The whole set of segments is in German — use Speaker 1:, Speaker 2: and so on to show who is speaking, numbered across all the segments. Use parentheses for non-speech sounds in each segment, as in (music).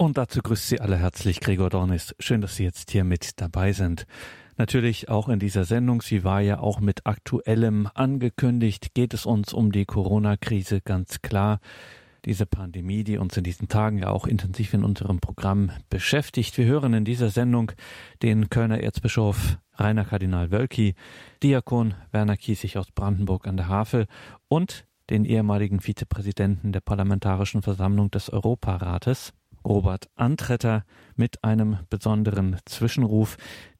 Speaker 1: Und dazu grüßt Sie alle herzlich Gregor Dornis. Schön, dass Sie jetzt hier mit dabei sind. Natürlich auch in dieser Sendung, sie war ja auch mit aktuellem angekündigt, geht es uns um die Corona-Krise ganz klar. Diese Pandemie, die uns in diesen Tagen ja auch intensiv in unserem Programm beschäftigt. Wir hören in dieser Sendung den Kölner Erzbischof Rainer Kardinal Wölki, Diakon Werner Kiesig aus Brandenburg an der Havel und den ehemaligen Vizepräsidenten der Parlamentarischen Versammlung des Europarates, Robert Antretter mit einem besonderen Zwischenruf.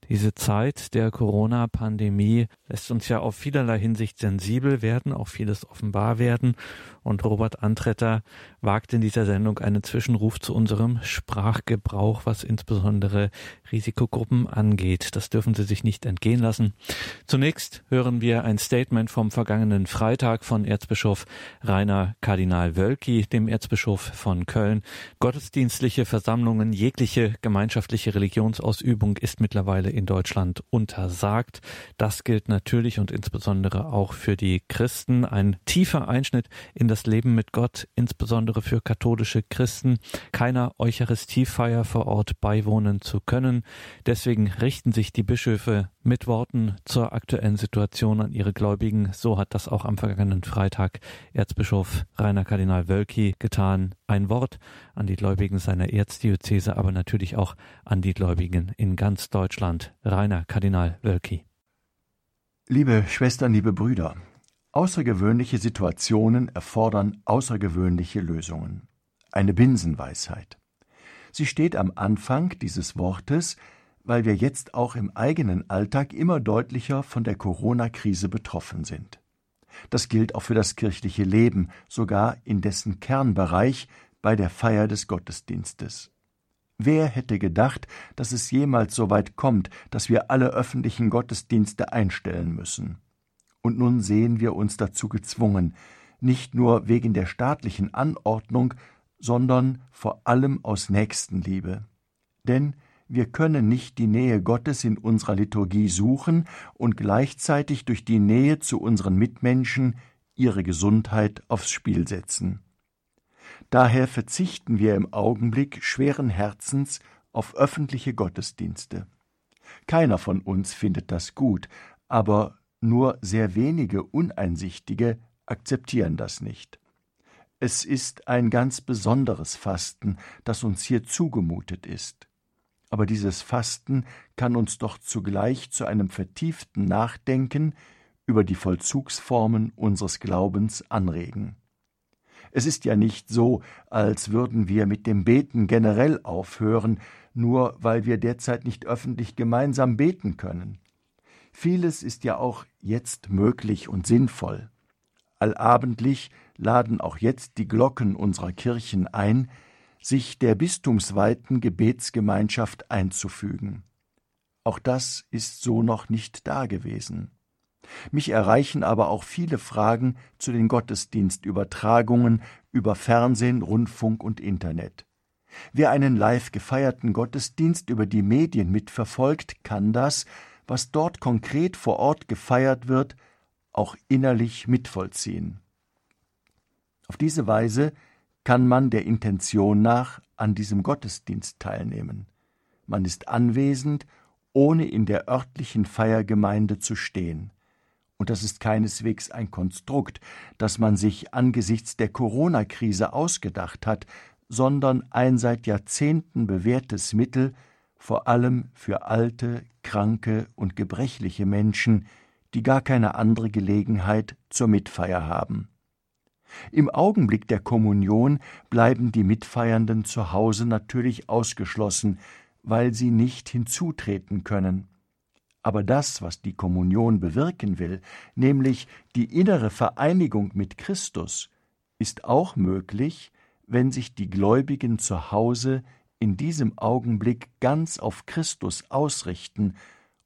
Speaker 1: Diese Zeit der Corona-Pandemie lässt uns ja auf vielerlei Hinsicht sensibel werden, auch vieles offenbar werden. Und Robert Antretter wagt in dieser Sendung einen Zwischenruf zu unserem Sprachgebrauch, was insbesondere Risikogruppen angeht. Das dürfen Sie sich nicht entgehen lassen. Zunächst hören wir ein Statement vom vergangenen Freitag von Erzbischof Rainer Kardinal Wölki, dem Erzbischof von Köln. Gottesdienstliche Versammlungen, jegliche gemeinschaftliche Religionsausübung ist mittlerweile in Deutschland untersagt. Das gilt natürlich und insbesondere auch für die Christen. Ein tiefer Einschnitt in das Leben mit Gott, insbesondere für katholische Christen, keiner Eucharistiefeier vor Ort beiwohnen zu können. Deswegen richten sich die Bischöfe mit Worten zur aktuellen Situation an ihre Gläubigen. So hat das auch am vergangenen Freitag Erzbischof Rainer Kardinal Wölki getan. Ein Wort an die Gläubigen seiner Erzdiözese, aber natürlich auch an die Gläubigen in ganz Deutschland. Rainer Kardinal Wölki.
Speaker 2: Liebe Schwestern, liebe Brüder, außergewöhnliche Situationen erfordern außergewöhnliche Lösungen. Eine Binsenweisheit. Sie steht am Anfang dieses Wortes, weil wir jetzt auch im eigenen Alltag immer deutlicher von der Corona-Krise betroffen sind. Das gilt auch für das kirchliche Leben, sogar in dessen Kernbereich bei der Feier des Gottesdienstes. Wer hätte gedacht, dass es jemals so weit kommt, dass wir alle öffentlichen Gottesdienste einstellen müssen? Und nun sehen wir uns dazu gezwungen, nicht nur wegen der staatlichen Anordnung, sondern vor allem aus Nächstenliebe. Denn wir können nicht die Nähe Gottes in unserer Liturgie suchen und gleichzeitig durch die Nähe zu unseren Mitmenschen ihre Gesundheit aufs Spiel setzen. Daher verzichten wir im Augenblick schweren Herzens auf öffentliche Gottesdienste. Keiner von uns findet das gut, aber nur sehr wenige Uneinsichtige akzeptieren das nicht. Es ist ein ganz besonderes Fasten, das uns hier zugemutet ist aber dieses Fasten kann uns doch zugleich zu einem vertieften Nachdenken über die Vollzugsformen unseres Glaubens anregen. Es ist ja nicht so, als würden wir mit dem Beten generell aufhören, nur weil wir derzeit nicht öffentlich gemeinsam beten können. Vieles ist ja auch jetzt möglich und sinnvoll. Allabendlich laden auch jetzt die Glocken unserer Kirchen ein, sich der bistumsweiten Gebetsgemeinschaft einzufügen. Auch das ist so noch nicht dagewesen. Mich erreichen aber auch viele Fragen zu den Gottesdienstübertragungen über Fernsehen, Rundfunk und Internet. Wer einen live gefeierten Gottesdienst über die Medien mitverfolgt, kann das, was dort konkret vor Ort gefeiert wird, auch innerlich mitvollziehen. Auf diese Weise kann man der Intention nach an diesem Gottesdienst teilnehmen. Man ist anwesend, ohne in der örtlichen Feiergemeinde zu stehen. Und das ist keineswegs ein Konstrukt, das man sich angesichts der Corona-Krise ausgedacht hat, sondern ein seit Jahrzehnten bewährtes Mittel, vor allem für alte, kranke und gebrechliche Menschen, die gar keine andere Gelegenheit zur Mitfeier haben. Im Augenblick der Kommunion bleiben die Mitfeiernden zu Hause natürlich ausgeschlossen, weil sie nicht hinzutreten können. Aber das, was die Kommunion bewirken will, nämlich die innere Vereinigung mit Christus, ist auch möglich, wenn sich die Gläubigen zu Hause in diesem Augenblick ganz auf Christus ausrichten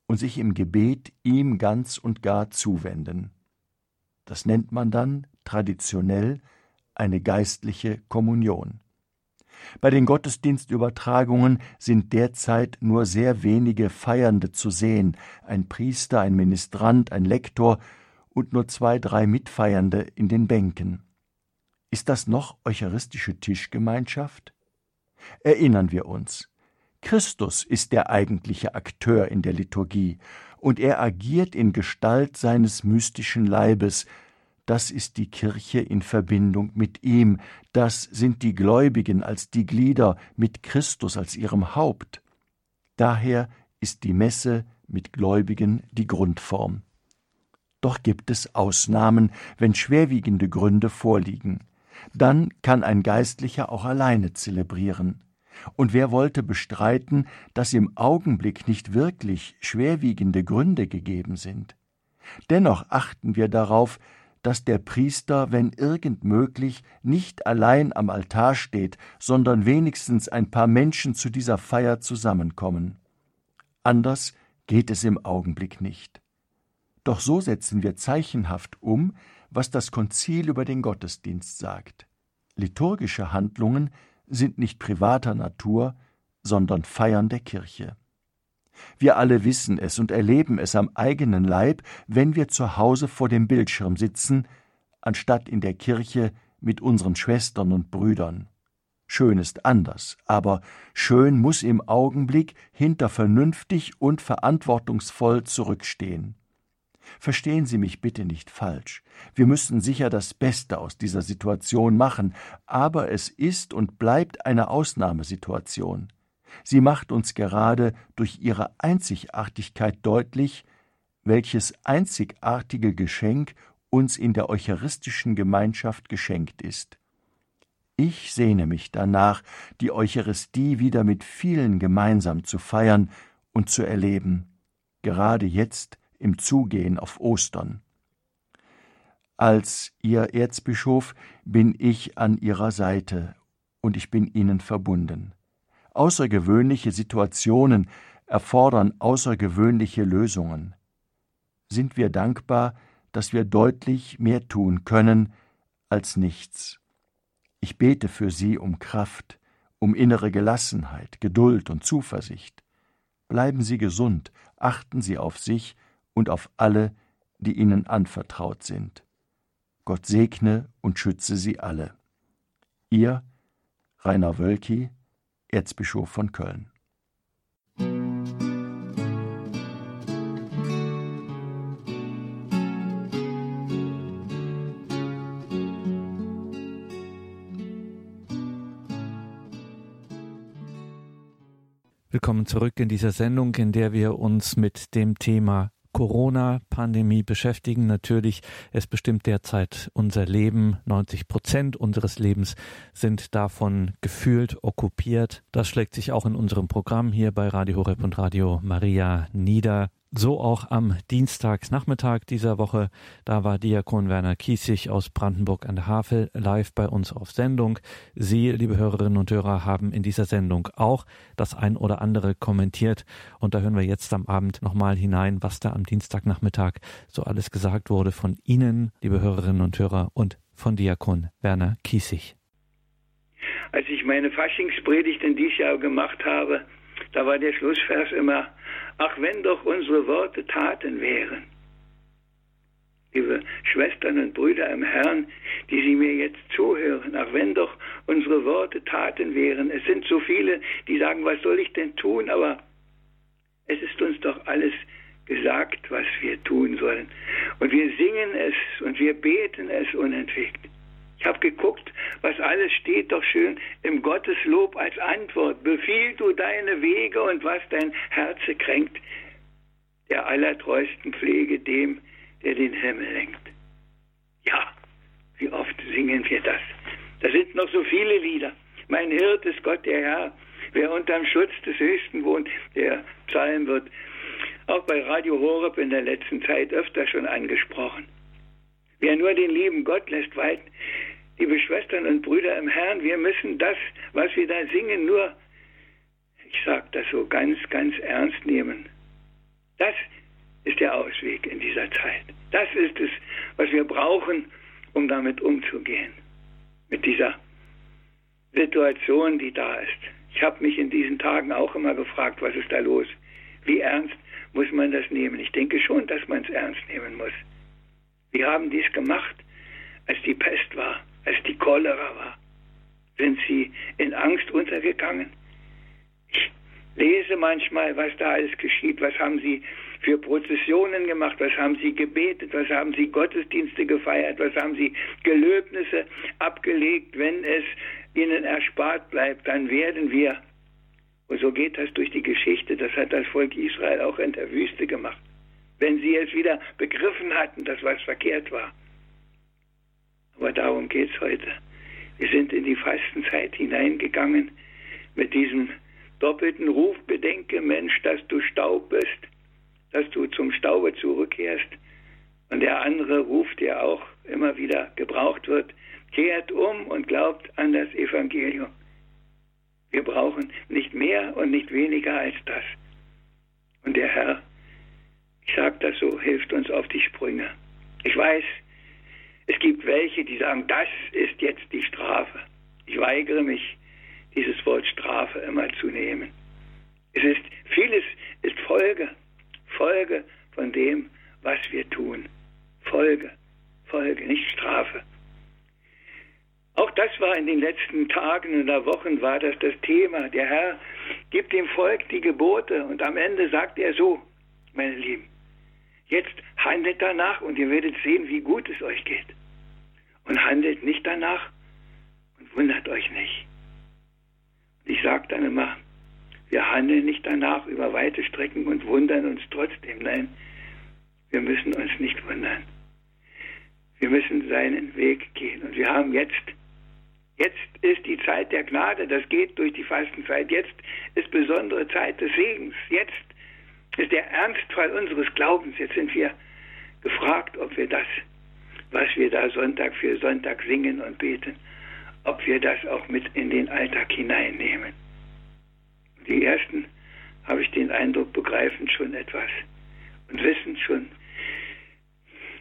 Speaker 2: und sich im Gebet ihm ganz und gar zuwenden. Das nennt man dann traditionell eine geistliche Kommunion. Bei den Gottesdienstübertragungen sind derzeit nur sehr wenige Feiernde zu sehen, ein Priester, ein Ministrant, ein Lektor und nur zwei, drei Mitfeiernde in den Bänken. Ist das noch eucharistische Tischgemeinschaft? Erinnern wir uns. Christus ist der eigentliche Akteur in der Liturgie, und er agiert in Gestalt seines mystischen Leibes, das ist die Kirche in Verbindung mit ihm, das sind die Gläubigen als die Glieder mit Christus als ihrem Haupt. Daher ist die Messe mit Gläubigen die Grundform. Doch gibt es Ausnahmen, wenn schwerwiegende Gründe vorliegen. Dann kann ein Geistlicher auch alleine zelebrieren. Und wer wollte bestreiten, dass im Augenblick nicht wirklich schwerwiegende Gründe gegeben sind? Dennoch achten wir darauf, dass der Priester, wenn irgend möglich, nicht allein am Altar steht, sondern wenigstens ein paar Menschen zu dieser Feier zusammenkommen. Anders geht es im Augenblick nicht. Doch so setzen wir zeichenhaft um, was das Konzil über den Gottesdienst sagt. Liturgische Handlungen sind nicht privater Natur, sondern Feiern der Kirche. Wir alle wissen es und erleben es am eigenen Leib, wenn wir zu Hause vor dem Bildschirm sitzen, anstatt in der Kirche mit unseren Schwestern und Brüdern. Schön ist anders, aber schön muss im Augenblick hinter vernünftig und verantwortungsvoll zurückstehen. Verstehen Sie mich bitte nicht falsch. Wir müssen sicher das Beste aus dieser Situation machen, aber es ist und bleibt eine Ausnahmesituation. Sie macht uns gerade durch ihre Einzigartigkeit deutlich, welches einzigartige Geschenk uns in der eucharistischen Gemeinschaft geschenkt ist. Ich sehne mich danach, die Eucharistie wieder mit vielen gemeinsam zu feiern und zu erleben, gerade jetzt im Zugehen auf Ostern. Als Ihr Erzbischof bin ich an Ihrer Seite und ich bin Ihnen verbunden. Außergewöhnliche Situationen erfordern außergewöhnliche Lösungen. Sind wir dankbar, dass wir deutlich mehr tun können als nichts. Ich bete für Sie um Kraft, um innere Gelassenheit, Geduld und Zuversicht. Bleiben Sie gesund, achten Sie auf sich und auf alle, die Ihnen anvertraut sind. Gott segne und schütze Sie alle. Ihr Rainer Wölki, Erzbischof von Köln.
Speaker 1: Willkommen zurück in dieser Sendung, in der wir uns mit dem Thema Corona-Pandemie beschäftigen. Natürlich, es bestimmt derzeit unser Leben. 90 Prozent unseres Lebens sind davon gefühlt okkupiert. Das schlägt sich auch in unserem Programm hier bei Radio Horeb und Radio Maria nieder. So auch am Dienstagsnachmittag dieser Woche. Da war Diakon Werner Kiesig aus Brandenburg an der Havel live bei uns auf Sendung. Sie, liebe Hörerinnen und Hörer, haben in dieser Sendung auch das ein oder andere kommentiert. Und da hören wir jetzt am Abend nochmal hinein, was da am Dienstagnachmittag so alles gesagt wurde von Ihnen, liebe Hörerinnen und Hörer, und von Diakon Werner Kiesig.
Speaker 3: Als ich meine Faschingspredigt in diesem Jahr gemacht habe, da war der Schlussvers immer, ach wenn doch unsere Worte Taten wären. Liebe Schwestern und Brüder im Herrn, die Sie mir jetzt zuhören, ach wenn doch unsere Worte Taten wären. Es sind so viele, die sagen, was soll ich denn tun? Aber es ist uns doch alles gesagt, was wir tun sollen. Und wir singen es und wir beten es unentwegt. Ich habe geguckt, was alles steht doch schön im Gotteslob als Antwort. Befiehl du deine Wege und was dein Herze kränkt, der allertreuesten Pflege dem, der den Himmel lenkt. Ja, wie oft singen wir das? Da sind noch so viele Lieder. Mein Hirt ist Gott der Herr. Wer unterm Schutz des Höchsten wohnt, der Psalm wird auch bei Radio Horeb in der letzten Zeit öfter schon angesprochen. Wer nur den lieben Gott lässt walten, liebe Schwestern und Brüder im Herrn, wir müssen das, was wir da singen, nur, ich sage das so ganz, ganz ernst nehmen. Das ist der Ausweg in dieser Zeit. Das ist es, was wir brauchen, um damit umzugehen. Mit dieser Situation, die da ist. Ich habe mich in diesen Tagen auch immer gefragt, was ist da los? Wie ernst muss man das nehmen? Ich denke schon, dass man es ernst nehmen muss. Wir haben dies gemacht, als die Pest war als die Cholera war. Sind sie in Angst untergegangen? Ich lese manchmal, was da alles geschieht. Was haben sie für Prozessionen gemacht? Was haben sie gebetet? Was haben sie Gottesdienste gefeiert? Was haben sie Gelöbnisse abgelegt? Wenn es ihnen erspart bleibt, dann werden wir, und so geht das durch die Geschichte, das hat das Volk Israel auch in der Wüste gemacht, wenn sie es wieder begriffen hatten, dass was verkehrt war. Aber darum geht es heute. Wir sind in die Fastenzeit hineingegangen mit diesem doppelten Ruf, bedenke Mensch, dass du Staub bist, dass du zum Staube zurückkehrst. Und der andere Ruf, der auch immer wieder gebraucht wird, kehrt um und glaubt an das Evangelium. Wir brauchen nicht mehr und nicht weniger als das. Und der Herr, ich sage das so, hilft uns auf die Sprünge. Ich weiß, es gibt welche, die sagen, das ist jetzt die Strafe. Ich weigere mich, dieses Wort Strafe immer zu nehmen. Es ist, vieles ist Folge, Folge von dem, was wir tun. Folge, Folge, nicht Strafe. Auch das war in den letzten Tagen und Wochen war das das Thema. Der Herr gibt dem Volk die Gebote und am Ende sagt er so, meine Lieben, jetzt handelt danach und ihr werdet sehen, wie gut es euch geht. Und handelt nicht danach und wundert euch nicht. Ich sage dann immer, wir handeln nicht danach über weite Strecken und wundern uns trotzdem. Nein, wir müssen uns nicht wundern. Wir müssen seinen Weg gehen. Und wir haben jetzt, jetzt ist die Zeit der Gnade, das geht durch die Fastenzeit. Jetzt ist besondere Zeit des Segens. Jetzt ist der Ernstfall unseres Glaubens. Jetzt sind wir gefragt, ob wir das, was wir da Sonntag für Sonntag singen und beten, ob wir das auch mit in den Alltag hineinnehmen. Die ersten, habe ich den Eindruck, begreifen schon etwas und wissen schon,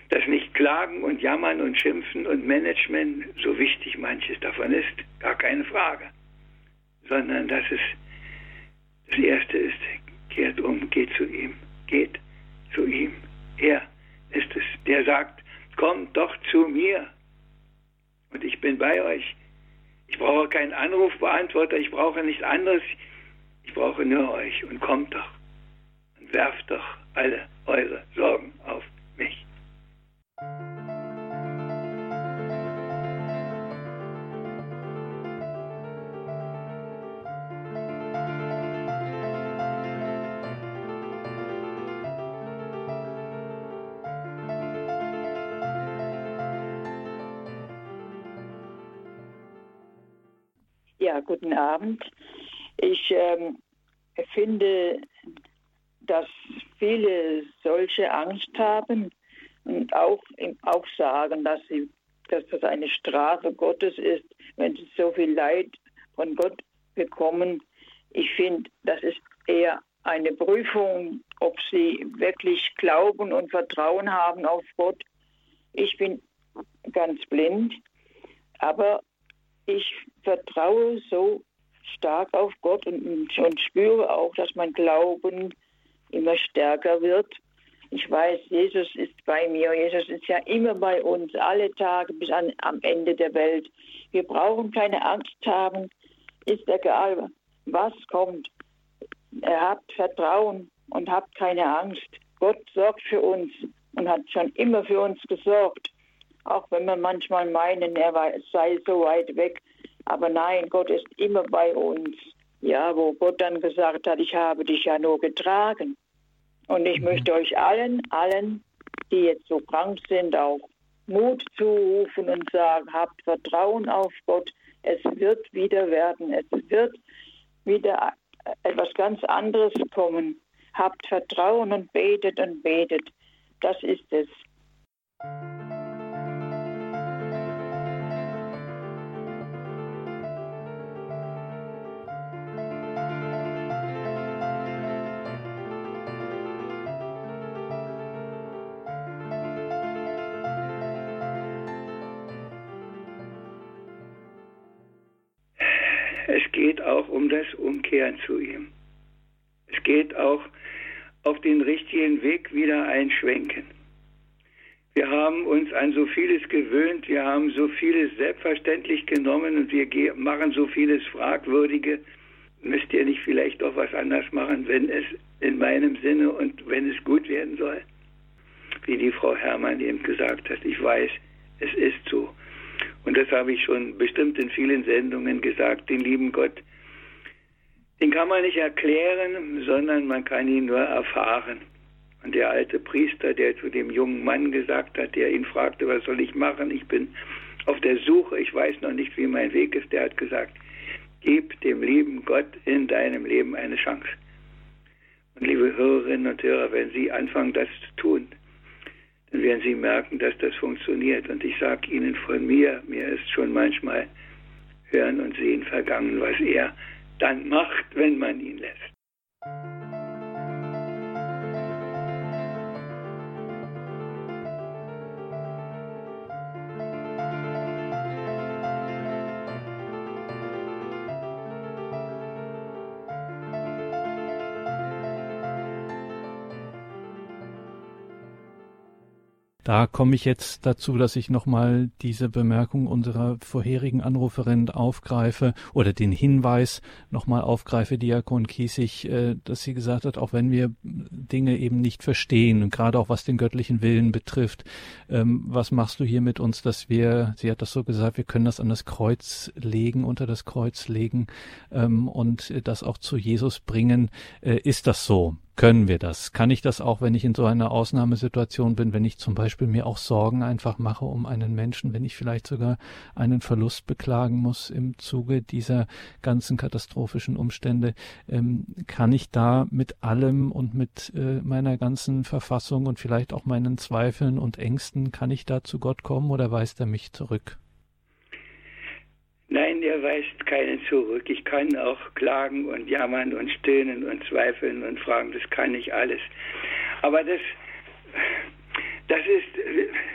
Speaker 3: dass nicht Klagen und Jammern und Schimpfen und Management, so wichtig manches davon ist, gar keine Frage, sondern dass es das Erste ist, kehrt um, geht zu ihm, geht zu ihm. Er ist es, der sagt, kommt doch zu mir und ich bin bei euch. Ich brauche keinen Anrufbeantworter, ich brauche nichts anderes. Ich brauche nur euch und kommt doch und werft doch alle eure Sorgen auf mich.
Speaker 4: Guten Abend. Ich ähm, finde, dass viele solche Angst haben und auch, auch sagen, dass, sie, dass das eine Strafe Gottes ist, wenn sie so viel Leid von Gott bekommen. Ich finde, das ist eher eine Prüfung, ob sie wirklich Glauben und Vertrauen haben auf Gott. Ich bin ganz blind, aber ich vertraue so stark auf Gott und, und spüre auch, dass mein Glauben immer stärker wird. Ich weiß, Jesus ist bei mir. Jesus ist ja immer bei uns, alle Tage bis an, am Ende der Welt. Wir brauchen keine Angst haben. Ist egal, was kommt. Er hat Vertrauen und habt keine Angst. Gott sorgt für uns und hat schon immer für uns gesorgt. Auch wenn wir manchmal meinen, er sei so weit weg. Aber nein, Gott ist immer bei uns. Ja, wo Gott dann gesagt hat, ich habe dich ja nur getragen. Und ich mhm. möchte euch allen, allen, die jetzt so krank sind, auch Mut zurufen und sagen, habt Vertrauen auf Gott. Es wird wieder werden. Es wird wieder etwas ganz anderes kommen. Habt Vertrauen und betet und betet. Das ist es.
Speaker 3: Es geht auch um das Umkehren zu ihm. Es geht auch auf den richtigen Weg wieder einschwenken. Wir haben uns an so vieles gewöhnt, wir haben so vieles selbstverständlich genommen und wir machen so vieles Fragwürdige. Müsst ihr nicht vielleicht doch was anders machen, wenn es in meinem Sinne und wenn es gut werden soll? Wie die Frau Herrmann eben gesagt hat, ich weiß, es ist so. Und das habe ich schon bestimmt in vielen Sendungen gesagt, den lieben Gott, den kann man nicht erklären, sondern man kann ihn nur erfahren. Und der alte Priester, der zu dem jungen Mann gesagt hat, der ihn fragte, was soll ich machen? Ich bin auf der Suche, ich weiß noch nicht, wie mein Weg ist, der hat gesagt, gib dem lieben Gott in deinem Leben eine Chance. Und liebe Hörerinnen und Hörer, wenn Sie anfangen, das zu tun, werden Sie merken, dass das funktioniert. Und ich sage Ihnen von mir, mir ist schon manchmal Hören und Sehen vergangen, was er dann macht, wenn man ihn lässt.
Speaker 1: Da komme ich jetzt dazu, dass ich nochmal diese Bemerkung unserer vorherigen Anruferin aufgreife oder den Hinweis nochmal aufgreife, Diakon Kiesig, äh, dass sie gesagt hat, auch wenn wir Dinge eben nicht verstehen und gerade auch was den göttlichen Willen betrifft, ähm, was machst du hier mit uns, dass wir, sie hat das so gesagt, wir können das an das Kreuz legen, unter das Kreuz legen ähm, und das auch zu Jesus bringen. Äh, ist das so? Können wir das? Kann ich das auch, wenn ich in so einer Ausnahmesituation bin, wenn ich zum Beispiel mir auch Sorgen einfach mache um einen Menschen, wenn ich vielleicht sogar einen Verlust beklagen muss im Zuge dieser ganzen katastrophischen Umstände, ähm, kann ich da mit allem und mit äh, meiner ganzen Verfassung und vielleicht auch meinen Zweifeln und Ängsten, kann ich da zu Gott kommen oder weist er mich zurück?
Speaker 3: Nein, er weist keinen zurück. Ich kann auch klagen und jammern und stöhnen und zweifeln und fragen, das kann ich alles. Aber das, das ist,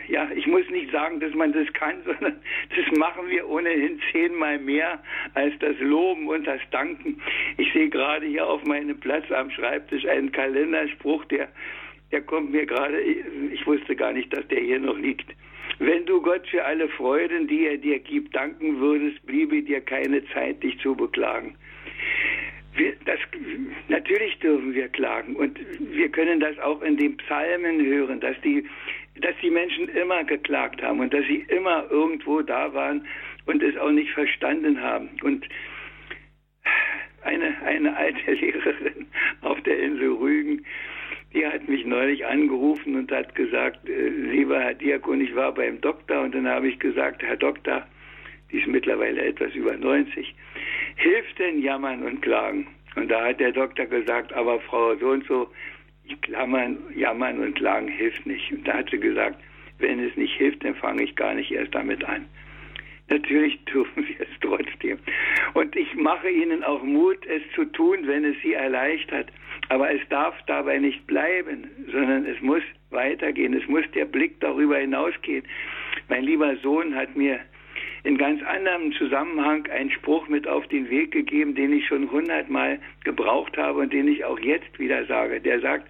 Speaker 3: ja, ich muss nicht sagen, dass man das kann, (laughs) sondern das machen wir ohnehin zehnmal mehr als das Loben und das Danken. Ich sehe gerade hier auf meinem Platz am Schreibtisch einen Kalenderspruch, der, der kommt mir gerade, ich wusste gar nicht, dass der hier noch liegt. Wenn du Gott für alle Freuden, die er dir gibt, danken würdest, bliebe dir keine Zeit, dich zu beklagen. Wir, das, natürlich dürfen wir klagen und wir können das auch in den Psalmen hören, dass die, dass die Menschen immer geklagt haben und dass sie immer irgendwo da waren und es auch nicht verstanden haben. Und eine, eine alte (laughs) Lehrerin auf der Insel Rügen, die hat mich neulich angerufen und hat gesagt, äh, lieber Herr Diakon, ich war beim Doktor und dann habe ich gesagt, Herr Doktor, die ist mittlerweile etwas über 90, hilft denn Jammern und Klagen? Und da hat der Doktor gesagt, aber Frau so und so, Klammern, Jammern und Klagen hilft nicht. Und da hat sie gesagt, wenn es nicht hilft, dann fange ich gar nicht erst damit an. Natürlich dürfen wir es trotzdem. Und ich mache Ihnen auch Mut, es zu tun, wenn es Sie erleichtert. Aber es darf dabei nicht bleiben, sondern es muss weitergehen. Es muss der Blick darüber hinausgehen. Mein lieber Sohn hat mir in ganz anderem Zusammenhang einen Spruch mit auf den Weg gegeben, den ich schon hundertmal gebraucht habe und den ich auch jetzt wieder sage. Der sagt,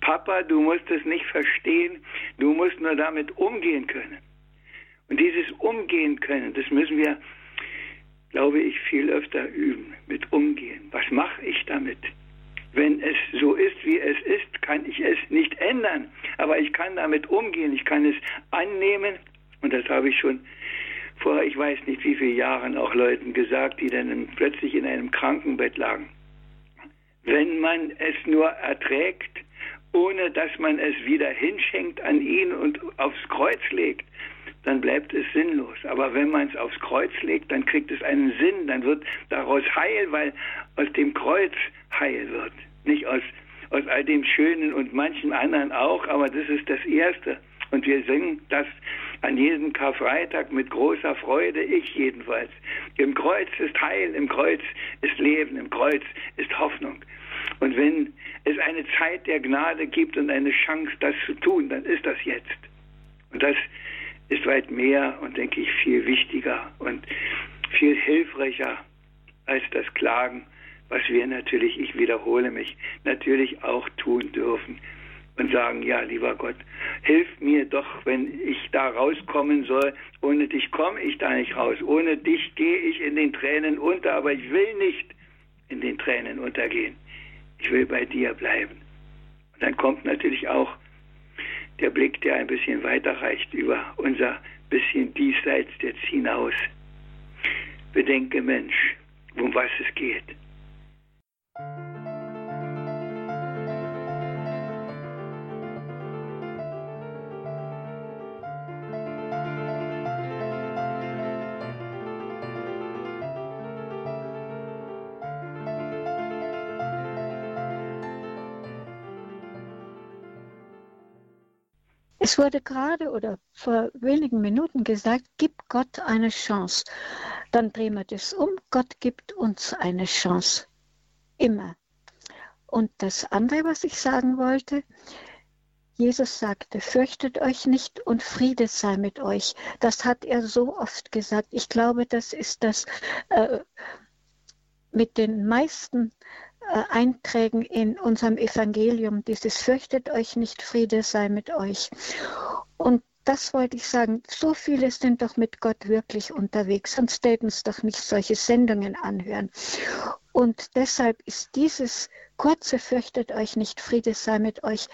Speaker 3: Papa, du musst es nicht verstehen, du musst nur damit umgehen können. Und dieses Umgehen können, das müssen wir, glaube ich, viel öfter üben, mit Umgehen. Was mache ich damit? Wenn es so ist, wie es ist, kann ich es nicht ändern. Aber ich kann damit umgehen, ich kann es annehmen. Und das habe ich schon vor, ich weiß nicht wie vielen Jahren auch Leuten gesagt, die dann plötzlich in einem Krankenbett lagen. Wenn man es nur erträgt, ohne dass man es wieder hinschenkt an ihn und aufs Kreuz legt, dann bleibt es sinnlos. Aber wenn man es aufs Kreuz legt, dann kriegt es einen Sinn, dann wird daraus heil, weil aus dem Kreuz heil wird. Nicht aus, aus all dem Schönen und manchen anderen auch, aber das ist das Erste. Und wir singen das an jedem Karfreitag mit großer Freude, ich jedenfalls. Im Kreuz ist Heil, im Kreuz ist Leben, im Kreuz ist Hoffnung. Und wenn es eine Zeit der Gnade gibt und eine Chance, das zu tun, dann ist das jetzt. Und das ist weit mehr und denke ich viel wichtiger und viel hilfreicher als das Klagen, was wir natürlich, ich wiederhole mich, natürlich auch tun dürfen. und sagen, ja, lieber Gott, hilf mir doch, wenn ich da rauskommen soll. Ohne dich komme ich da nicht raus. Ohne dich gehe ich in den Tränen unter, aber ich will nicht in den Tränen untergehen. Ich will bei dir bleiben. Und dann kommt natürlich auch der Blick, der ein bisschen weiter reicht über unser bisschen diesseits jetzt hinaus. Bedenke Mensch, um was es geht.
Speaker 5: Es wurde gerade oder vor wenigen Minuten gesagt, gib Gott eine Chance. Dann drehen wir das um. Gott gibt uns eine Chance. Immer. Und das andere, was ich sagen wollte, Jesus sagte, fürchtet euch nicht und Friede sei mit euch. Das hat er so oft gesagt. Ich glaube, das ist das äh, mit den meisten Einträgen in unserem Evangelium, dieses fürchtet euch nicht, Friede sei mit euch. Und das wollte ich sagen. So viele sind doch mit Gott wirklich unterwegs, sonst täten es doch nicht solche Sendungen anhören. Und deshalb ist dieses kurze Fürchtet euch nicht, Friede sei mit euch,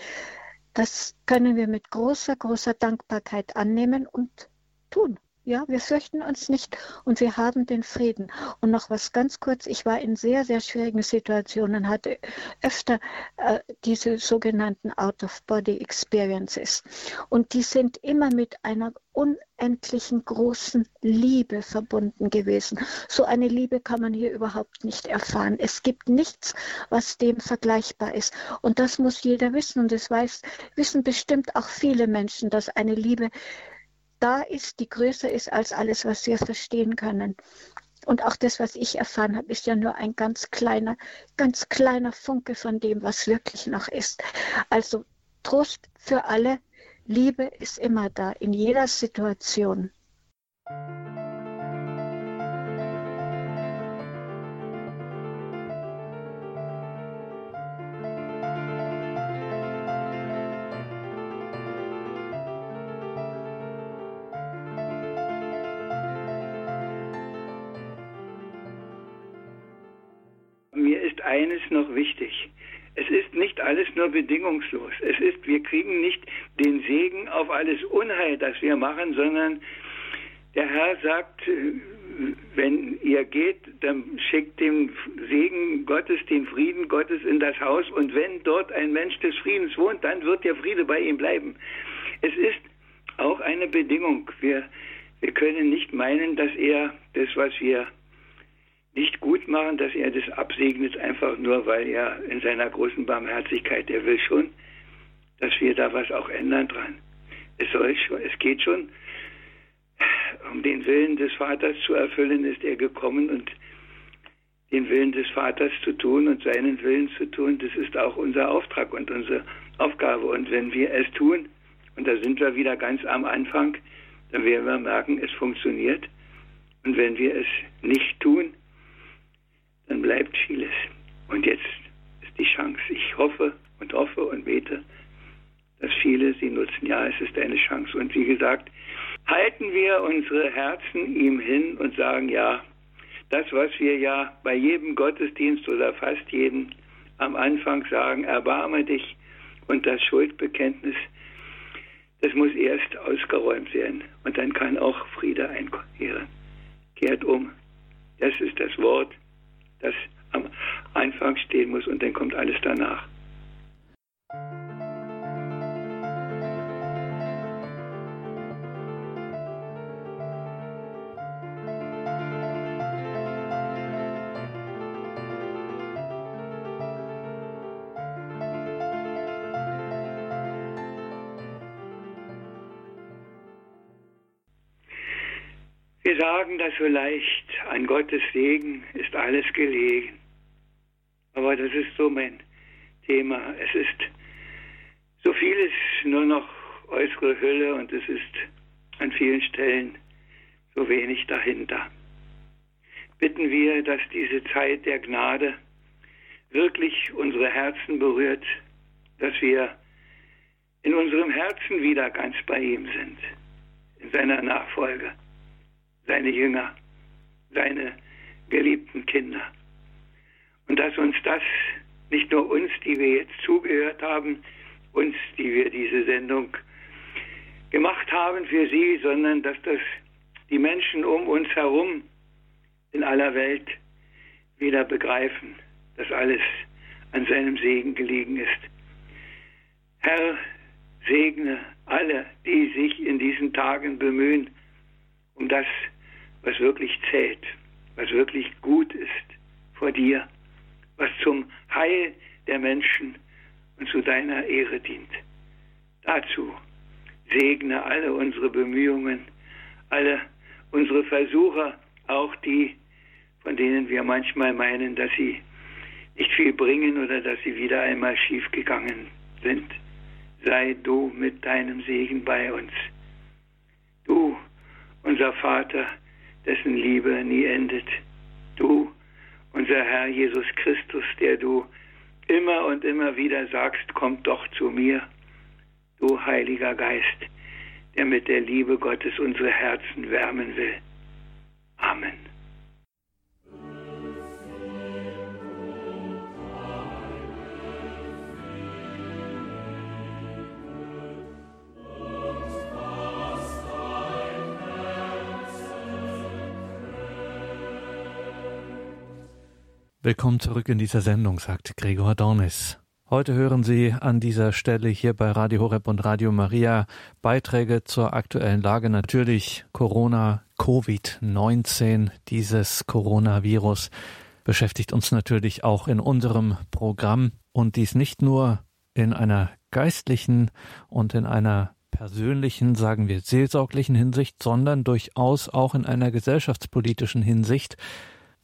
Speaker 5: das können wir mit großer, großer Dankbarkeit annehmen und tun. Ja, wir fürchten uns nicht und wir haben den Frieden. Und noch was ganz kurz, ich war in sehr, sehr schwierigen Situationen, hatte öfter äh, diese sogenannten Out-of-Body-Experiences. Und die sind immer mit einer unendlichen großen Liebe verbunden gewesen. So eine Liebe kann man hier überhaupt nicht erfahren. Es gibt nichts, was dem vergleichbar ist. Und das muss jeder wissen. Und das weiß, wissen bestimmt auch viele Menschen, dass eine Liebe da ist, die größer ist als alles, was wir verstehen können. Und auch das, was ich erfahren habe, ist ja nur ein ganz kleiner, ganz kleiner Funke von dem, was wirklich noch ist. Also Trost für alle, Liebe ist immer da, in jeder Situation.
Speaker 3: Eines noch wichtig. Es ist nicht alles nur bedingungslos. Es ist, wir kriegen nicht den Segen auf alles Unheil, das wir machen, sondern der Herr sagt, äh, wenn ihr geht, dann schickt den Segen Gottes, den Frieden Gottes in das Haus und wenn dort ein Mensch des Friedens wohnt, dann wird der Friede bei ihm bleiben. Es ist auch eine Bedingung. Wir, wir können nicht meinen, dass er das, was wir nicht gut machen, dass er das absegnet, einfach nur, weil er in seiner großen Barmherzigkeit, er will schon, dass wir da was auch ändern dran. Es, soll schon, es geht schon, um den Willen des Vaters zu erfüllen, ist er gekommen und den Willen des Vaters zu tun und seinen Willen zu tun, das ist auch unser Auftrag und unsere Aufgabe. Und wenn wir es tun, und da sind wir wieder ganz am Anfang, dann werden wir merken, es funktioniert. Und wenn wir es nicht tun, dann bleibt vieles. Und jetzt ist die Chance. Ich hoffe und hoffe und bete, dass viele sie nutzen. Ja, es ist eine Chance. Und wie gesagt, halten wir unsere Herzen ihm hin und sagen, ja, das, was wir ja bei jedem Gottesdienst oder fast jeden am Anfang sagen, erbarme dich und das Schuldbekenntnis, das muss erst ausgeräumt werden. Und dann kann auch Friede einkehren. Kehrt um. Das ist das Wort das am Anfang stehen muss und dann kommt alles danach. Sagen das so leicht, an Gottes Segen ist alles gelegen. Aber das ist so mein Thema. Es ist so vieles nur noch äußere Hülle und es ist an vielen Stellen so wenig dahinter. Bitten wir, dass diese Zeit der Gnade wirklich unsere Herzen berührt, dass wir in unserem Herzen wieder ganz bei ihm sind, in seiner Nachfolge, seine Jünger, seine geliebten Kinder. Und dass uns das, nicht nur uns, die wir jetzt zugehört haben, uns, die wir diese Sendung gemacht haben für sie, sondern dass das die Menschen um uns herum in aller Welt wieder begreifen, dass alles an seinem Segen gelegen ist. Herr, segne alle, die sich in diesen Tagen bemühen, um das, was wirklich zählt, was wirklich gut ist vor dir, was zum Heil der Menschen und zu deiner Ehre dient. Dazu segne alle unsere Bemühungen, alle unsere Versuche, auch die, von denen wir manchmal meinen, dass sie nicht viel bringen oder dass sie wieder einmal schiefgegangen sind. Sei du mit deinem Segen bei uns. Du, unser Vater, dessen Liebe nie endet. Du, unser Herr Jesus Christus, der du immer und immer wieder sagst, kommt doch zu mir. Du Heiliger Geist, der mit der Liebe Gottes unsere Herzen wärmen will. Amen.
Speaker 1: Willkommen zurück in dieser Sendung, sagt Gregor Dornis. Heute hören Sie an dieser Stelle hier bei Radio Horeb und Radio Maria Beiträge zur aktuellen Lage. Natürlich Corona, Covid-19, dieses Coronavirus beschäftigt uns natürlich auch in unserem Programm und dies nicht nur in einer geistlichen und in einer persönlichen, sagen wir, seelsorglichen Hinsicht, sondern durchaus auch in einer gesellschaftspolitischen Hinsicht.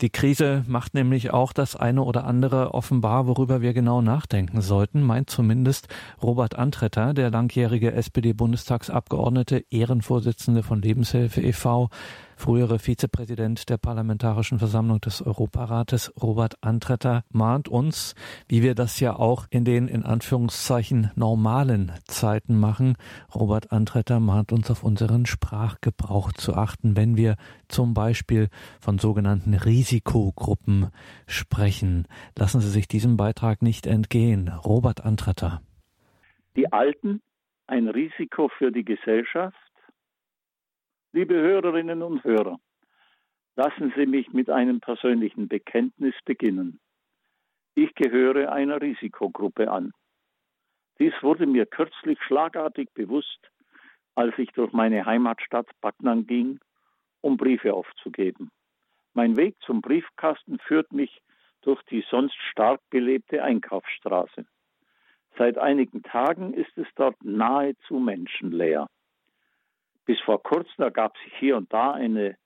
Speaker 1: Die Krise macht nämlich auch das eine oder andere offenbar, worüber wir genau nachdenken sollten, meint zumindest Robert Antretter, der langjährige SPD-Bundestagsabgeordnete, Ehrenvorsitzende von Lebenshilfe e.V., frühere Vizepräsident der Parlamentarischen Versammlung des Europarates, Robert Antretter, mahnt uns, wie wir das ja auch in den in Anführungszeichen normalen Zeiten machen. Robert Antretter mahnt uns auf unseren Sprachgebrauch zu achten, wenn wir zum Beispiel von sogenannten Risikogruppen sprechen. Lassen Sie sich diesem Beitrag nicht entgehen. Robert Antretter.
Speaker 6: Die Alten, ein Risiko für die Gesellschaft, Liebe Hörerinnen und Hörer, lassen Sie mich mit einem persönlichen Bekenntnis beginnen. Ich gehöre einer Risikogruppe an. Dies wurde mir kürzlich schlagartig bewusst, als ich durch meine Heimatstadt Backnang ging, um Briefe aufzugeben. Mein Weg zum Briefkasten führt mich durch die sonst stark belebte Einkaufsstraße. Seit einigen Tagen ist es dort nahezu menschenleer. Bis vor kurzem ergab sich hier und da eine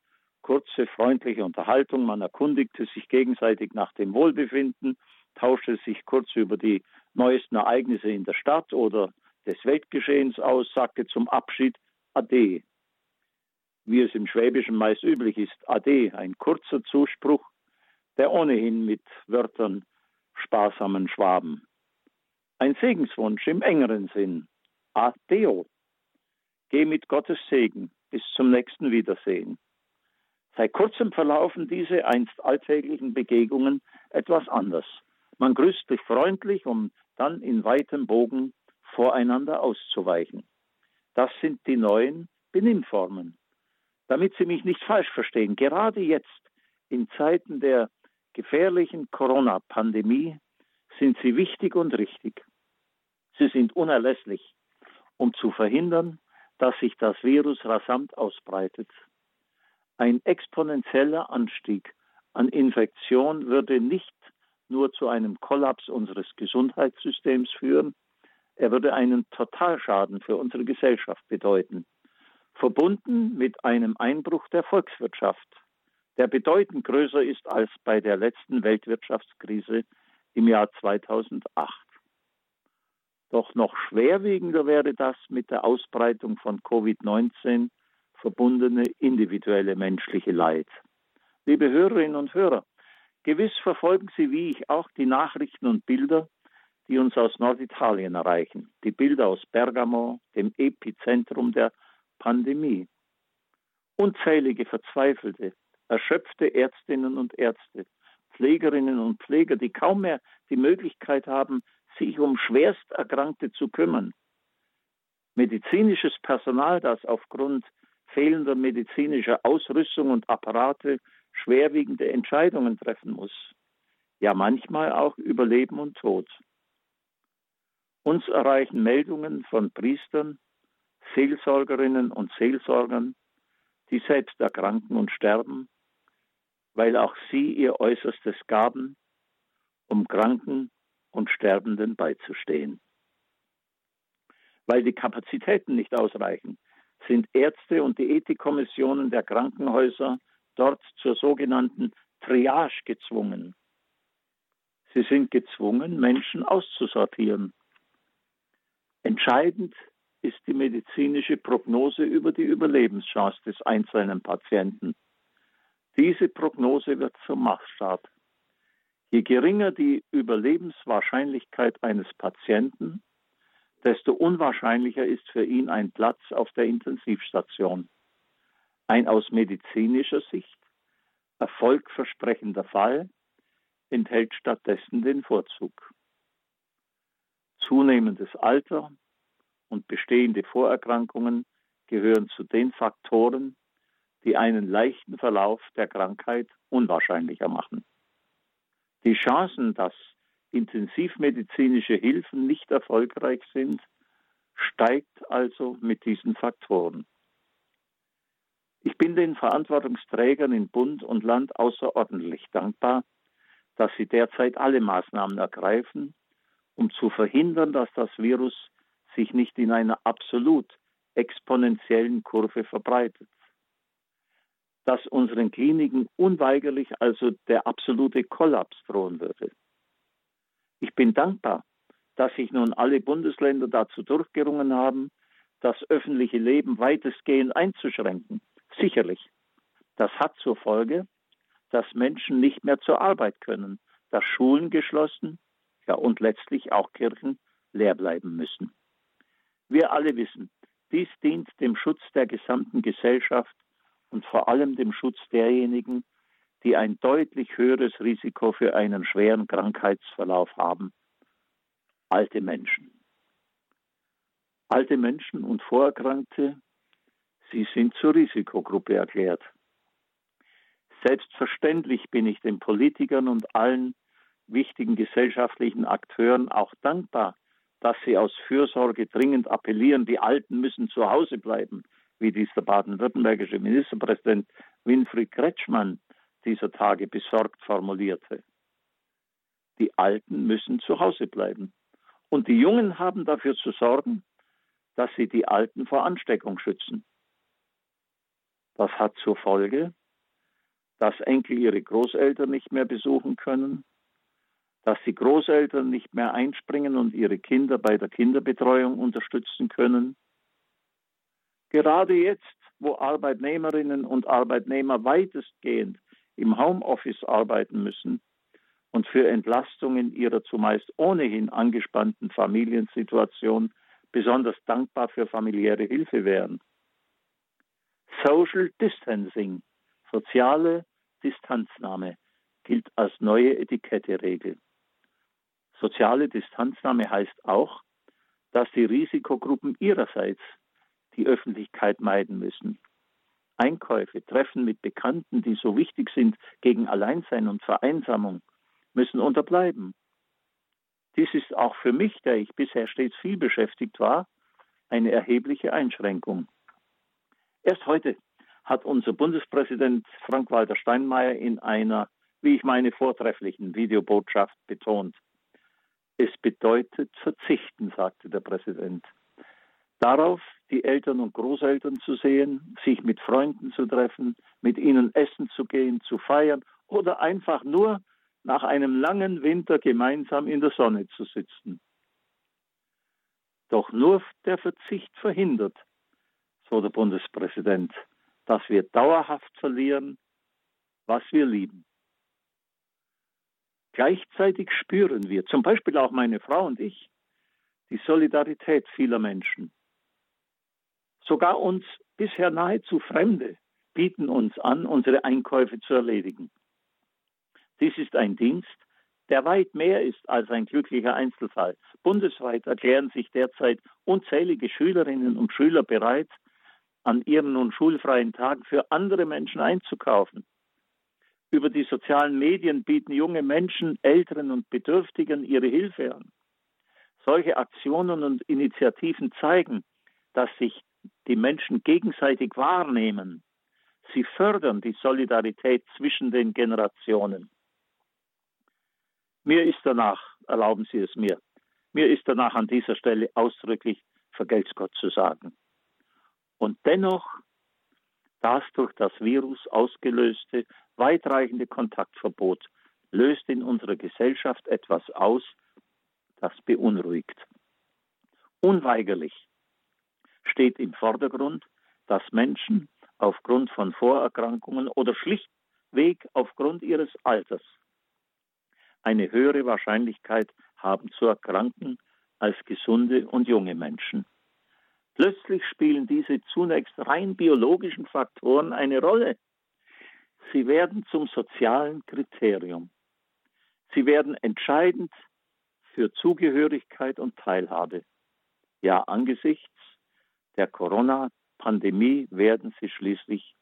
Speaker 6: kurze, freundliche Unterhaltung. Man erkundigte sich gegenseitig nach dem Wohlbefinden, tauschte sich kurz über die neuesten Ereignisse in der Stadt oder des Weltgeschehens aus, sagte zum Abschied Ade. Wie es im Schwäbischen meist üblich ist, Ade, ein kurzer Zuspruch, der ohnehin mit Wörtern sparsamen Schwaben. Ein Segenswunsch im engeren Sinn. Adeo. Geh mit Gottes Segen bis zum nächsten Wiedersehen. Seit kurzem verlaufen diese einst alltäglichen Begegnungen etwas anders. Man grüßt sich freundlich, um dann in weitem Bogen voreinander auszuweichen. Das sind die neuen Benimmformen. Damit Sie mich nicht falsch verstehen, gerade jetzt, in Zeiten der gefährlichen Corona-Pandemie, sind sie wichtig und richtig. Sie sind unerlässlich, um zu verhindern, dass sich das Virus rasant ausbreitet. Ein exponentieller Anstieg an Infektion würde nicht nur zu einem Kollaps unseres Gesundheitssystems führen, er würde einen Totalschaden für unsere Gesellschaft bedeuten, verbunden mit einem Einbruch der Volkswirtschaft, der bedeutend größer ist als bei der letzten Weltwirtschaftskrise im Jahr 2008. Doch noch schwerwiegender wäre das mit der Ausbreitung von Covid-19 verbundene individuelle menschliche Leid. Liebe Hörerinnen und Hörer, gewiss verfolgen Sie wie ich auch die Nachrichten und Bilder, die uns aus Norditalien erreichen. Die Bilder aus Bergamo, dem Epizentrum der Pandemie. Unzählige verzweifelte, erschöpfte Ärztinnen und Ärzte, Pflegerinnen und Pfleger, die kaum mehr die Möglichkeit haben, sich um Schwersterkrankte zu kümmern. Medizinisches Personal, das aufgrund fehlender medizinischer Ausrüstung und Apparate schwerwiegende Entscheidungen treffen muss. Ja, manchmal auch über Leben und Tod. Uns erreichen Meldungen von Priestern, Seelsorgerinnen und Seelsorgern, die selbst erkranken und sterben, weil auch sie ihr Äußerstes gaben, um Kranken und Sterbenden beizustehen. Weil die Kapazitäten nicht ausreichen, sind Ärzte und die Ethikkommissionen der Krankenhäuser dort zur sogenannten Triage gezwungen. Sie sind gezwungen, Menschen auszusortieren. Entscheidend ist die medizinische Prognose über die Überlebenschance des einzelnen Patienten. Diese Prognose wird zum Maßstab. Je geringer die Überlebenswahrscheinlichkeit eines Patienten, desto unwahrscheinlicher ist für ihn ein Platz auf der Intensivstation. Ein aus medizinischer Sicht erfolgversprechender Fall enthält stattdessen den Vorzug. Zunehmendes Alter und bestehende Vorerkrankungen gehören zu den Faktoren, die einen leichten Verlauf der Krankheit unwahrscheinlicher machen. Die Chancen, dass intensivmedizinische Hilfen nicht erfolgreich sind, steigt also mit diesen Faktoren. Ich bin den Verantwortungsträgern in Bund und Land außerordentlich dankbar, dass sie derzeit alle Maßnahmen ergreifen, um zu verhindern, dass das Virus sich nicht in einer absolut exponentiellen Kurve verbreitet. Dass unseren Kliniken unweigerlich also der absolute Kollaps drohen würde. Ich bin dankbar, dass sich nun alle Bundesländer dazu durchgerungen haben, das öffentliche Leben weitestgehend einzuschränken. Sicherlich. Das hat zur Folge, dass Menschen nicht mehr zur Arbeit können, dass Schulen geschlossen, ja und letztlich auch Kirchen leer bleiben müssen. Wir alle wissen, dies dient dem Schutz der gesamten Gesellschaft und vor allem dem Schutz derjenigen, die ein deutlich höheres Risiko für einen schweren Krankheitsverlauf haben. Alte Menschen. Alte Menschen und Vorerkrankte, sie sind zur Risikogruppe erklärt. Selbstverständlich bin ich den Politikern und allen wichtigen gesellschaftlichen Akteuren auch dankbar, dass sie aus Fürsorge dringend appellieren, die Alten müssen zu Hause bleiben, wie dies der baden-württembergische Ministerpräsident Winfried Kretschmann dieser Tage besorgt formulierte. Die Alten müssen zu Hause bleiben. Und die Jungen haben dafür zu sorgen, dass sie die Alten vor Ansteckung schützen. Das hat zur Folge, dass Enkel ihre Großeltern nicht mehr besuchen können, dass die Großeltern nicht mehr einspringen und ihre Kinder bei der Kinderbetreuung unterstützen können. Gerade jetzt, wo Arbeitnehmerinnen und Arbeitnehmer weitestgehend im Homeoffice arbeiten müssen und für Entlastungen ihrer zumeist ohnehin angespannten Familiensituation besonders dankbar für familiäre Hilfe wären. Social Distancing, soziale Distanznahme, gilt als neue Etiketteregel. Soziale Distanznahme heißt auch, dass die Risikogruppen ihrerseits die Öffentlichkeit meiden müssen. Einkäufe, Treffen mit Bekannten, die so wichtig sind gegen Alleinsein und Vereinsamung, müssen unterbleiben. Dies ist auch für mich, der ich bisher stets viel beschäftigt war, eine erhebliche Einschränkung. Erst heute hat unser Bundespräsident Frank-Walter Steinmeier in einer, wie ich meine, vortrefflichen Videobotschaft betont. Es bedeutet verzichten, sagte der Präsident. Darauf die Eltern und Großeltern zu sehen, sich mit Freunden zu treffen, mit ihnen essen zu gehen, zu feiern oder einfach nur nach einem langen Winter gemeinsam in der Sonne zu sitzen. Doch nur der Verzicht verhindert, so der Bundespräsident, dass wir dauerhaft verlieren, was wir lieben. Gleichzeitig spüren wir, zum Beispiel auch meine Frau und ich, die Solidarität vieler Menschen. Sogar uns bisher nahezu Fremde bieten uns an, unsere Einkäufe zu erledigen. Dies ist ein Dienst, der weit mehr ist als ein glücklicher Einzelfall. Bundesweit erklären sich derzeit unzählige Schülerinnen und Schüler bereit, an ihren nun schulfreien Tagen für andere Menschen einzukaufen. Über die sozialen Medien bieten junge Menschen Älteren und Bedürftigen ihre Hilfe an. Solche Aktionen und Initiativen zeigen, dass sich die Menschen gegenseitig wahrnehmen. Sie fördern die Solidarität zwischen den Generationen. Mir ist danach, erlauben Sie es mir, mir ist danach an dieser Stelle ausdrücklich vergelt's Gott zu sagen. Und dennoch das durch das Virus ausgelöste weitreichende Kontaktverbot löst in unserer Gesellschaft etwas aus, das beunruhigt. Unweigerlich steht im Vordergrund, dass Menschen aufgrund von Vorerkrankungen oder schlichtweg aufgrund ihres Alters eine höhere Wahrscheinlichkeit haben zu erkranken als gesunde und junge Menschen. Plötzlich spielen diese zunächst rein biologischen Faktoren eine Rolle. Sie werden zum sozialen Kriterium. Sie werden entscheidend für Zugehörigkeit und Teilhabe. Ja, angesichts der Corona-Pandemie werden sie schließlich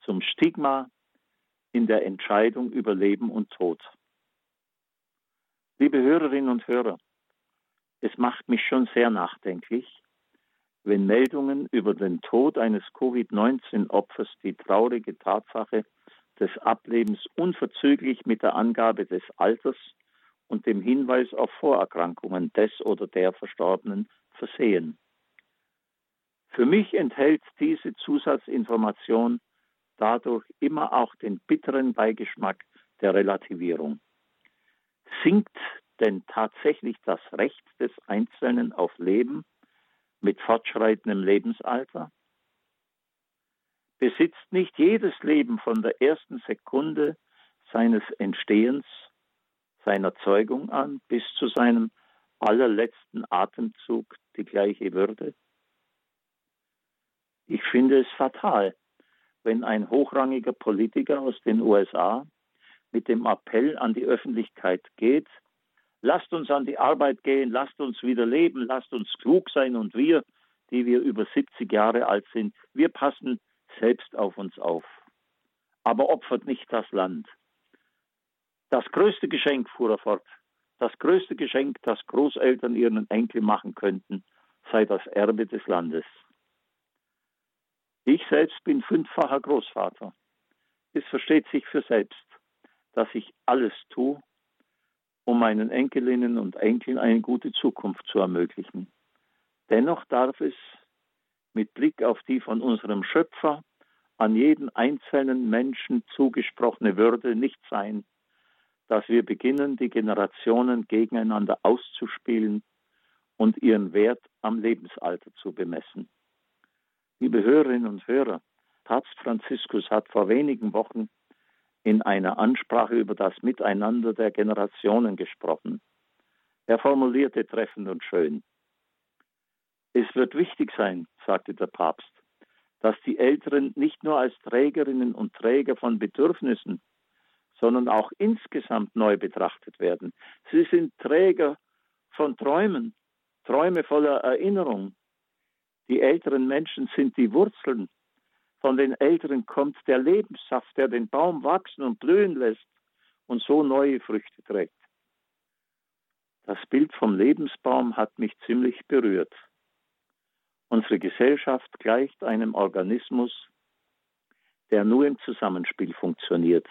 Speaker 6: zum Stigma in der Entscheidung über Leben und Tod. Liebe Hörerinnen und Hörer, es macht mich schon sehr nachdenklich, wenn Meldungen über den Tod eines Covid-19-Opfers die traurige Tatsache des Ablebens unverzüglich mit der Angabe des Alters und dem Hinweis auf Vorerkrankungen des oder der Verstorbenen versehen. Für mich enthält diese Zusatzinformation dadurch immer auch den bitteren Beigeschmack der Relativierung. Sinkt denn tatsächlich das Recht des Einzelnen auf Leben mit fortschreitendem Lebensalter? Besitzt nicht jedes Leben von der ersten Sekunde seines Entstehens, seiner Zeugung an, bis zu seinem allerletzten Atemzug die gleiche Würde? Ich finde es fatal, wenn ein hochrangiger Politiker aus den USA mit dem Appell an die Öffentlichkeit geht, Lasst uns an die Arbeit gehen, lasst uns wieder leben, lasst uns klug sein und wir, die wir über 70 Jahre alt sind, wir passen selbst auf uns auf. Aber opfert nicht das Land. Das größte Geschenk, fuhr er fort, das größte Geschenk, das Großeltern ihren Enkel machen könnten, sei das Erbe des Landes. Ich selbst bin fünffacher Großvater. Es versteht sich für selbst, dass ich alles tue, um meinen Enkelinnen und Enkeln eine gute Zukunft zu ermöglichen. Dennoch darf es mit Blick auf die von unserem Schöpfer an jeden einzelnen Menschen zugesprochene Würde nicht sein, dass wir beginnen, die Generationen gegeneinander auszuspielen und ihren Wert am Lebensalter zu bemessen. Liebe Hörerinnen und Hörer, Papst Franziskus hat vor wenigen Wochen in einer Ansprache über das Miteinander der Generationen gesprochen. Er formulierte treffend und schön. Es wird wichtig sein, sagte der Papst, dass die Älteren nicht nur als Trägerinnen und Träger von Bedürfnissen, sondern auch insgesamt neu betrachtet werden. Sie sind Träger von Träumen, Träume voller Erinnerung. Die älteren Menschen sind die Wurzeln von den Älteren kommt der Lebenssaft, der den Baum wachsen und blühen lässt und so neue Früchte trägt. Das Bild vom Lebensbaum hat mich ziemlich berührt. Unsere Gesellschaft gleicht einem Organismus, der nur im Zusammenspiel funktioniert.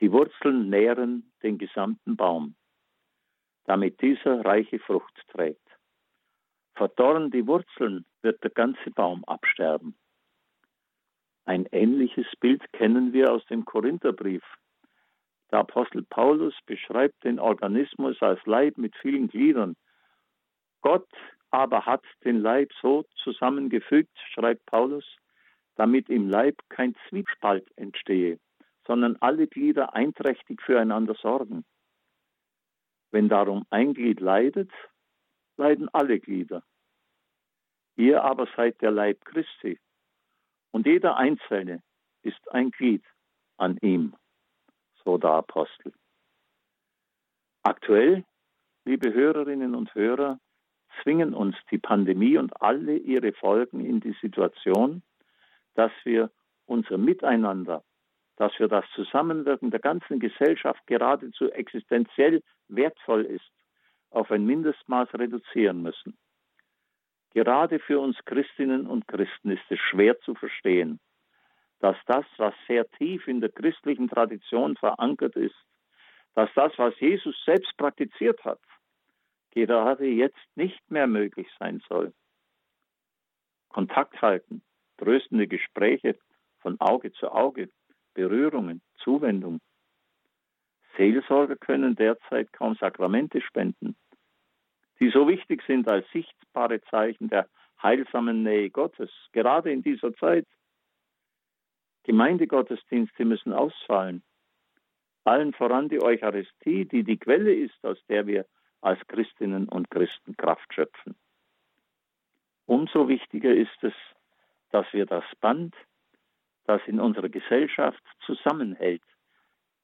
Speaker 6: Die Wurzeln nähren den gesamten Baum, damit dieser reiche Frucht trägt. Verdorren die Wurzeln, wird der ganze Baum absterben. Ein ähnliches Bild kennen wir aus dem Korintherbrief. Der Apostel Paulus beschreibt den Organismus als Leib mit vielen Gliedern. Gott aber hat den Leib so zusammengefügt, schreibt Paulus, damit im Leib kein Zwiespalt entstehe, sondern alle Glieder einträchtig füreinander sorgen. Wenn darum ein Glied leidet, leiden alle Glieder. Ihr aber seid der Leib Christi und jeder Einzelne ist ein Glied an ihm, so der Apostel. Aktuell, liebe Hörerinnen und Hörer, zwingen uns die Pandemie und alle ihre Folgen in die Situation, dass wir unser Miteinander, dass wir das Zusammenwirken der ganzen Gesellschaft geradezu existenziell wertvoll ist, auf ein Mindestmaß reduzieren müssen. Gerade für uns Christinnen und Christen ist es schwer zu verstehen, dass das, was sehr tief in der christlichen Tradition verankert ist, dass das, was Jesus selbst praktiziert hat, gerade jetzt nicht mehr möglich sein soll. Kontakt halten, tröstende Gespräche von Auge zu Auge, Berührungen, Zuwendung. Seelsorger können derzeit kaum Sakramente spenden, die so wichtig sind als sichtbare Zeichen der heilsamen Nähe Gottes, gerade in dieser Zeit. Gemeindegottesdienste müssen ausfallen. Allen voran die Eucharistie, die die Quelle ist, aus der wir als Christinnen und Christen Kraft schöpfen. Umso wichtiger ist es, dass wir das Band, das in unserer Gesellschaft zusammenhält,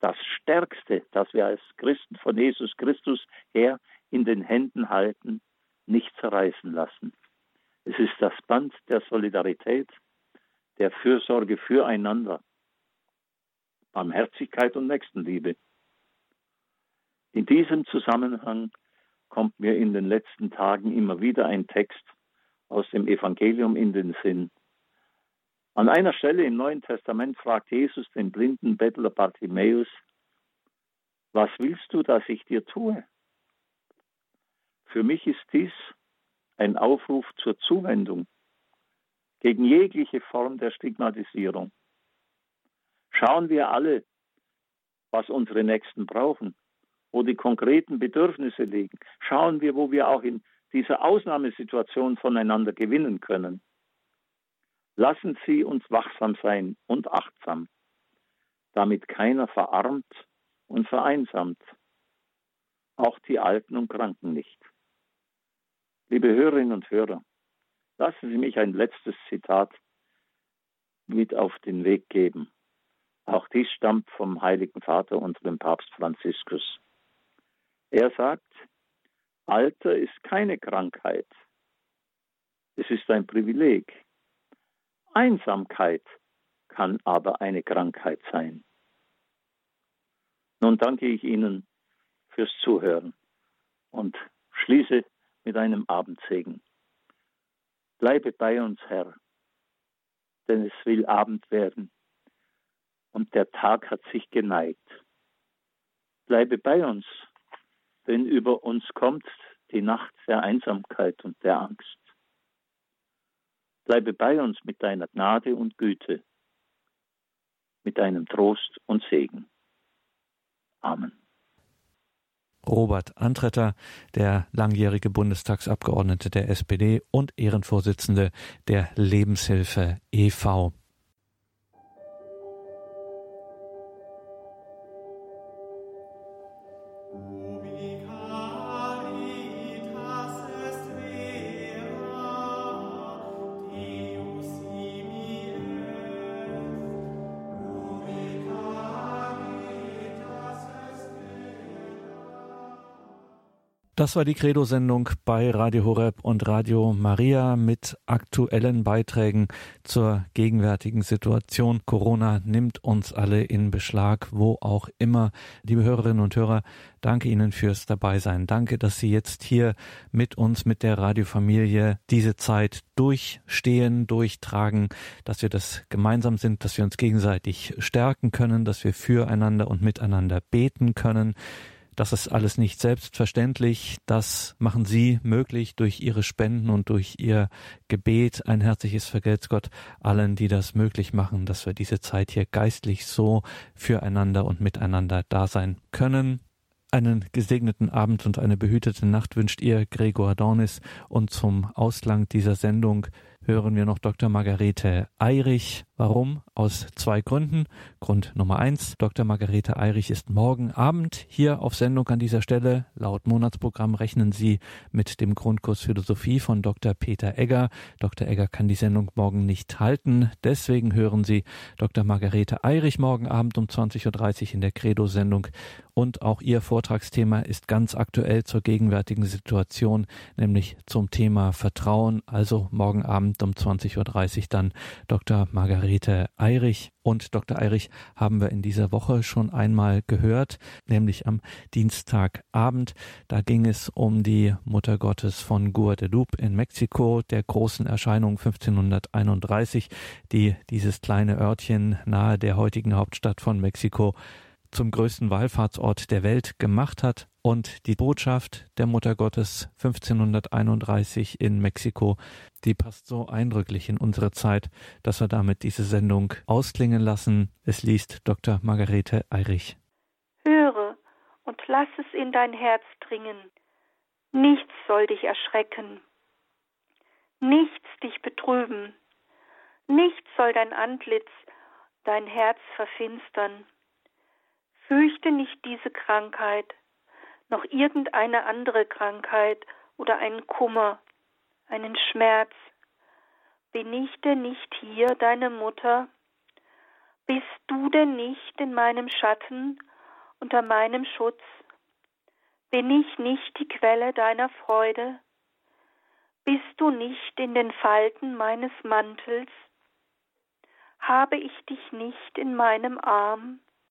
Speaker 6: das Stärkste, das wir als Christen von Jesus Christus her in den Händen halten, nicht zerreißen lassen. Es ist das Band der Solidarität, der Fürsorge füreinander, Barmherzigkeit und Nächstenliebe. In diesem Zusammenhang kommt mir in den letzten Tagen immer wieder ein Text aus dem Evangelium in den Sinn. An einer Stelle im Neuen Testament fragt Jesus den blinden Bettler Bartimäus, was willst du, dass ich dir tue? Für mich ist dies ein Aufruf zur Zuwendung gegen jegliche Form der Stigmatisierung. Schauen wir alle, was unsere Nächsten brauchen, wo die konkreten Bedürfnisse liegen. Schauen wir, wo wir auch in dieser Ausnahmesituation voneinander gewinnen können. Lassen Sie uns wachsam sein und achtsam, damit keiner verarmt und vereinsamt, auch die Alten und Kranken nicht. Liebe Hörerinnen und Hörer, lassen Sie mich ein letztes Zitat mit auf den Weg geben. Auch dies stammt vom Heiligen Vater und dem Papst Franziskus. Er sagt, Alter ist keine Krankheit. Es ist ein Privileg. Einsamkeit kann aber eine Krankheit sein. Nun danke ich Ihnen fürs Zuhören und schließe mit einem Abendsegen. Bleibe bei uns, Herr, denn es will Abend werden und der Tag hat sich geneigt. Bleibe bei uns, denn über uns kommt die Nacht der Einsamkeit und der Angst. Bleibe bei uns mit deiner Gnade und Güte, mit deinem Trost und Segen. Amen.
Speaker 1: Robert Antretter, der langjährige Bundestagsabgeordnete der SPD und Ehrenvorsitzende der Lebenshilfe e.V. Das war die Credo-Sendung bei Radio Horeb und Radio Maria mit aktuellen Beiträgen zur gegenwärtigen Situation. Corona nimmt uns alle in Beschlag, wo auch immer. Liebe Hörerinnen und Hörer, danke Ihnen fürs Dabeisein. Danke, dass Sie jetzt hier mit uns, mit der Radiofamilie diese Zeit durchstehen, durchtragen, dass wir das gemeinsam sind, dass wir uns gegenseitig stärken können, dass wir füreinander und miteinander beten können. Das ist alles nicht selbstverständlich. Das machen Sie möglich durch Ihre Spenden und durch Ihr Gebet. Ein herzliches Vergelt's Gott allen, die das möglich machen, dass wir diese Zeit hier geistlich so füreinander und miteinander da sein können. Einen gesegneten Abend und eine behütete Nacht wünscht ihr Gregor Dornis und zum Auslang dieser Sendung hören wir noch Dr. Margarete Eirich. Warum? Aus zwei Gründen. Grund Nummer eins. Dr. Margarete Eirich ist morgen Abend hier auf Sendung an dieser Stelle. Laut Monatsprogramm rechnen Sie mit dem Grundkurs Philosophie von Dr. Peter Egger. Dr. Egger kann die Sendung morgen nicht halten. Deswegen hören Sie Dr. Margarete Eirich morgen Abend um 20.30 Uhr in der Credo-Sendung. Und auch Ihr Vortragsthema ist ganz aktuell zur gegenwärtigen Situation, nämlich zum Thema Vertrauen. Also morgen Abend um 20.30 Uhr dann Dr. Margarete Eirich. Und Dr. Eirich haben wir in dieser Woche schon einmal gehört, nämlich am Dienstagabend. Da ging es um die Mutter Gottes von Guadalupe in Mexiko, der großen Erscheinung 1531, die dieses kleine Örtchen nahe der heutigen Hauptstadt von Mexiko zum größten Wallfahrtsort der Welt gemacht hat und die Botschaft der Mutter Gottes 1531 in Mexiko, die passt so eindrücklich in unsere Zeit, dass wir damit diese Sendung ausklingen lassen. Es liest Dr. Margarete Eirich.
Speaker 7: Höre und lass es in dein Herz dringen. Nichts soll dich erschrecken. Nichts dich betrüben. Nichts soll dein Antlitz, dein Herz verfinstern. Fürchte nicht diese Krankheit, noch irgendeine andere Krankheit oder einen Kummer, einen Schmerz. Bin ich denn nicht hier, deine Mutter? Bist du denn nicht in meinem Schatten, unter meinem Schutz? Bin ich nicht die Quelle deiner Freude? Bist du nicht in den Falten meines Mantels? Habe ich dich nicht in meinem Arm?